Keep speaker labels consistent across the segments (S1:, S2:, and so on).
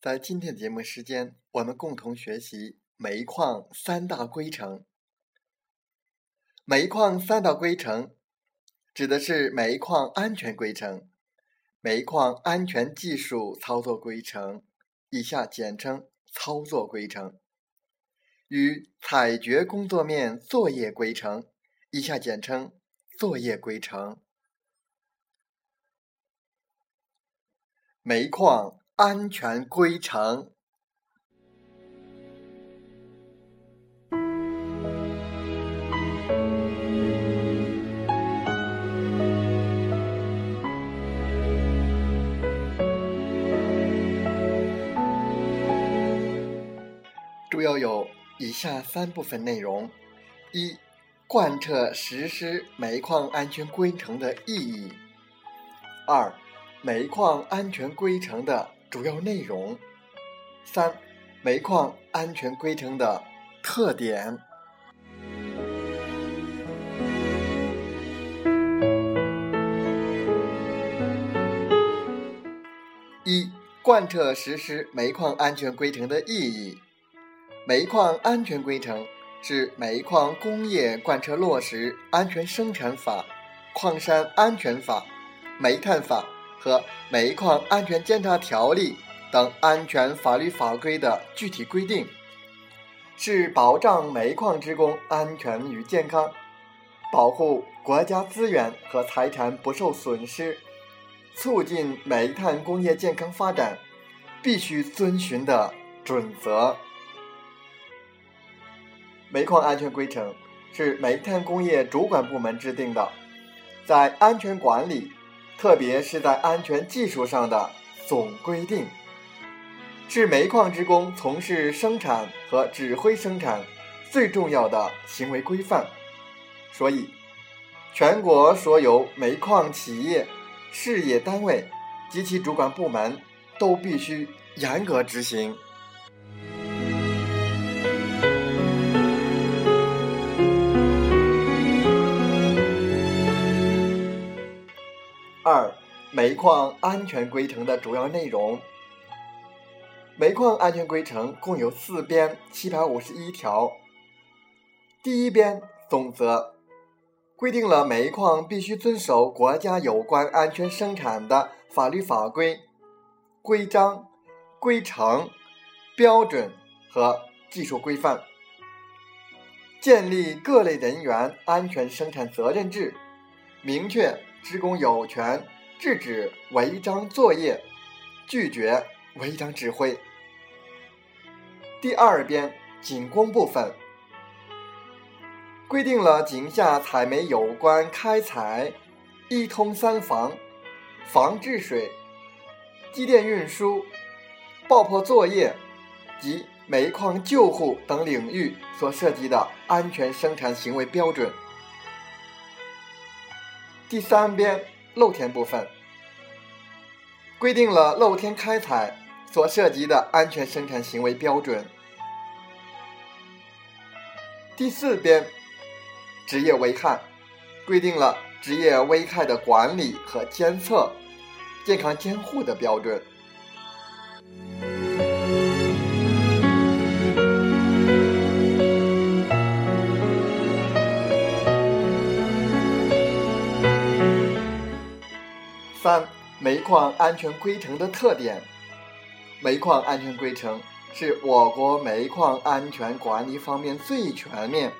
S1: 在今天的节目时间，我们共同学习煤矿三大规程。煤矿三大规程指的是煤矿安全规程、煤矿安全技术操作规程（以下简称操作规程）与采掘工作面作业规程（以下简称作业规程）。煤矿安全规程。主要有以下三部分内容：一、贯彻实施煤矿安全规程的意义；二、煤矿安全规程的主要内容，三、煤矿安全规程的特点。一、贯彻实施煤矿安全规程的意义。煤矿安全规程是煤矿工业贯彻落实安全生产法、矿山安全法、煤炭法。和煤矿安全监察条例等安全法律法规的具体规定，是保障煤矿职工安全与健康、保护国家资源和财产不受损失、促进煤炭工业健康发展必须遵循的准则。煤矿安全规程是煤炭工业主管部门制定的，在安全管理。特别是在安全技术上的总规定，是煤矿职工从事生产和指挥生产最重要的行为规范。所以，全国所有煤矿企业、事业单位及其主管部门都必须严格执行。二、煤矿安全规程的主要内容。煤矿安全规程共有四编七百五十一条。第一编总则规定了煤矿必须遵守国家有关安全生产的法律法规、规章、规程、标准和技术规范，建立各类人员安全生产责任制，明确。职工有权制止违章作业，拒绝违章指挥。第二编井工部分规定了井下采煤有关开采、一通三防、防治水、机电运输、爆破作业及煤矿救护等领域所涉及的安全生产行为标准。第三边露天部分规定了露天开采所涉及的安全生产行为标准。第四边职业危害规定了职业危害的管理和监测、健康监护的标准。三、煤矿安全规程的特点。煤矿安全规程是我国煤矿安全管理方面最全面、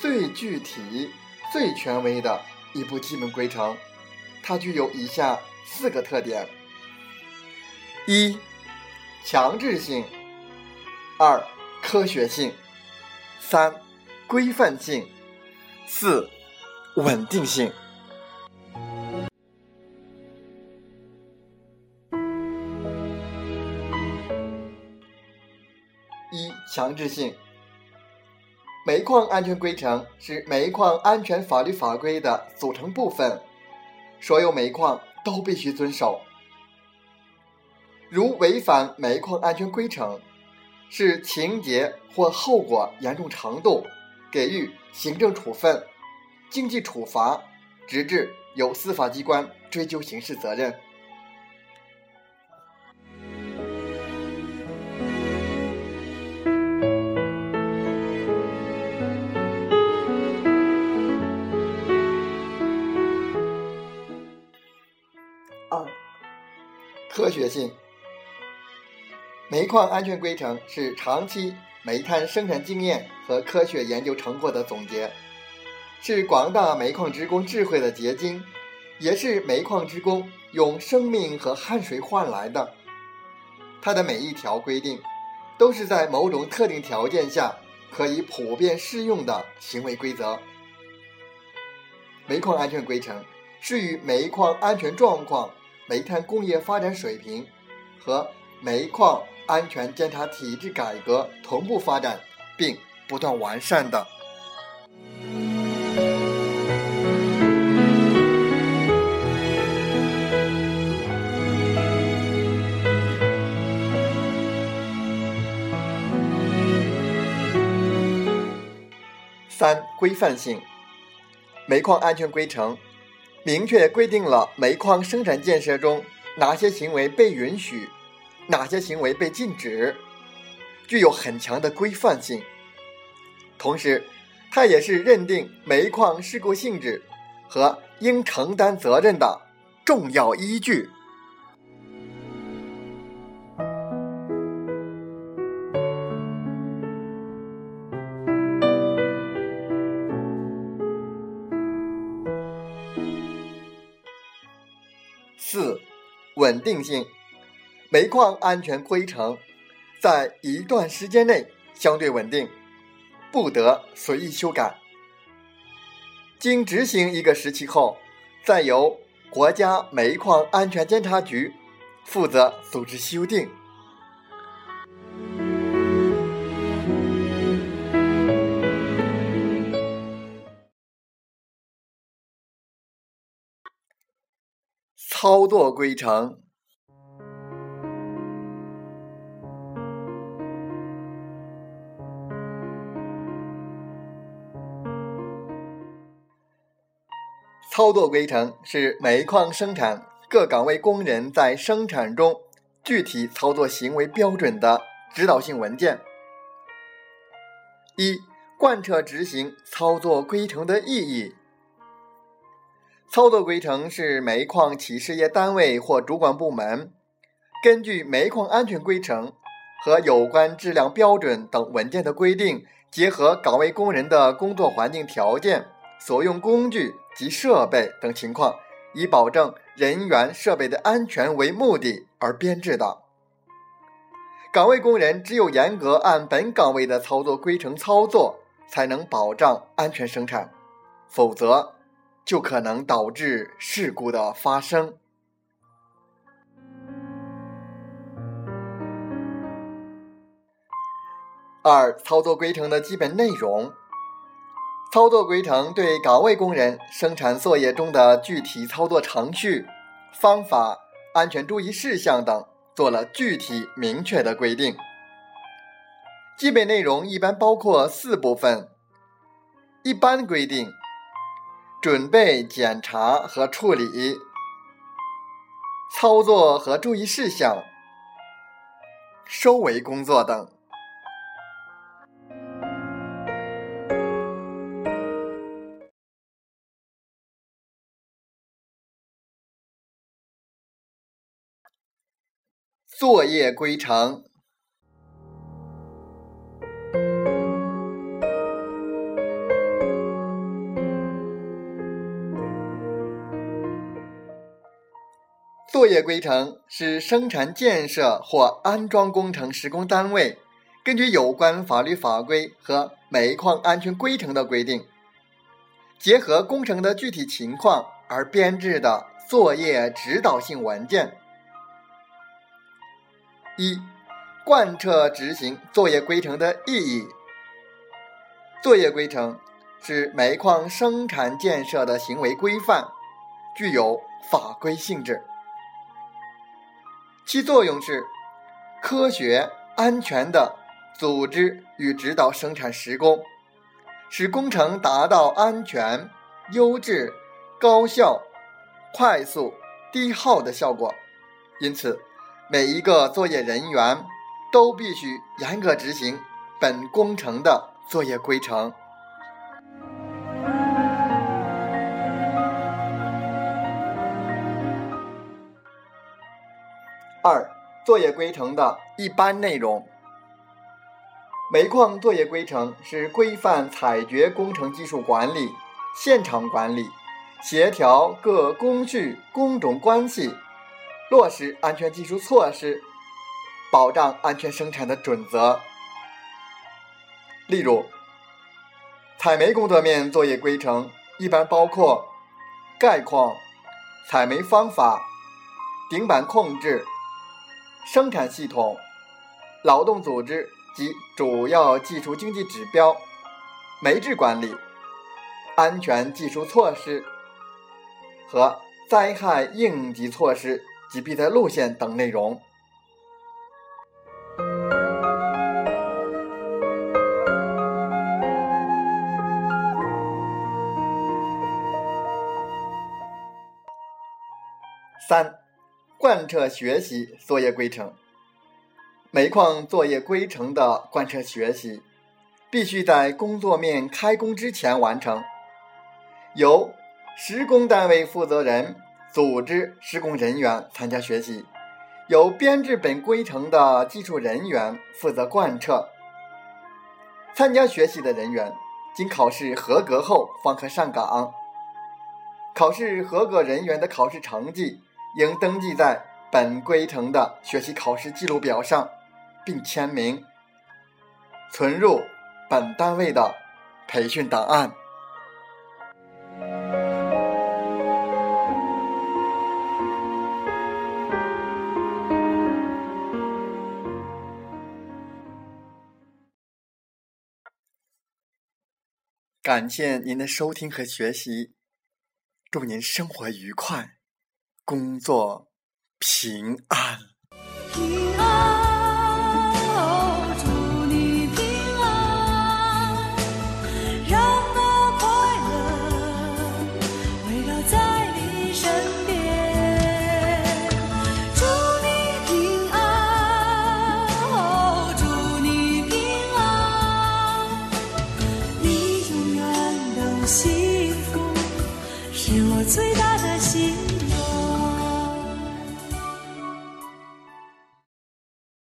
S1: 最具体、最权威的一部基本规程。它具有以下四个特点：一、强制性；二、科学性；三、规范性；四、稳定性。强制性。煤矿安全规程是煤矿安全法律法规的组成部分，所有煤矿都必须遵守。如违反煤矿安全规程，视情节或后果严重程度，给予行政处分、经济处罚，直至由司法机关追究刑事责任。二、科学性。煤矿安全规程是长期煤炭生产经验和科学研究成果的总结，是广大煤矿职工智慧的结晶，也是煤矿职工用生命和汗水换来的。它的每一条规定，都是在某种特定条件下可以普遍适用的行为规则。煤矿安全规程是与煤矿安全状况、煤炭工业发展水平和煤矿。安全监察体制改革同步发展，并不断完善的。三、规范性。煤矿安全规程明确规定了煤矿生产建设中哪些行为被允许。哪些行为被禁止，具有很强的规范性。同时，它也是认定煤矿事故性质和应承担责任的重要依据。稳定性。煤矿安全规程在一段时间内相对稳定，不得随意修改。经执行一个时期后，再由国家煤矿安全监察局负责组织修订。操作规程。操作规程是煤矿生产各岗位工人在生产中具体操作行为标准的指导性文件。一、贯彻执行操作规程的意义。操作规程是煤矿企事业单位或主管部门根据煤矿安全规程和有关质量标准等文件的规定，结合岗位工人的工作环境条件、所用工具。及设备等情况，以保证人员设备的安全为目的而编制的。岗位工人只有严格按本岗位的操作规程操作，才能保障安全生产，否则就可能导致事故的发生。二、操作规程的基本内容。操作规程对岗位工人生产作业中的具体操作程序、方法、安全注意事项等做了具体明确的规定。基本内容一般包括四部分：一般规定、准备、检查和处理、操作和注意事项、收尾工作等。作业规程。作业规程是生产建设或安装工程施工单位根据有关法律法规和煤矿安全规程的规定，结合工程的具体情况而编制的作业指导性文件。一、贯彻执行作业规程的意义。作业规程是煤矿生产建设的行为规范，具有法规性质。其作用是科学、安全的组织与指导生产施工，使工程达到安全、优质、高效、快速、低耗的效果。因此，每一个作业人员都必须严格执行本工程的作业规程。二、作业规程的一般内容。煤矿作业规程是规范采掘工程技术管理、现场管理、协调各工序工种关系、落实安全技术措施、保障安全生产的准则。例如，采煤工作面作业规程一般包括概况、采煤方法、顶板控制。生产系统、劳动组织及主要技术经济指标、煤质管理、安全技术措施和灾害应急措施及必在路线等内容。三。贯彻学习作业规程，煤矿作业规程的贯彻学习，必须在工作面开工之前完成。由施工单位负责人组织施工人员参加学习，由编制本规程的技术人员负责贯彻。参加学习的人员经考试合格后方可上岗。考试合格人员的考试成绩。应登记在本规程的学习考试记录表上，并签名，存入本单位的培训档案。感谢您的收听和学习，祝您生活愉快。工作平安，
S2: 平安，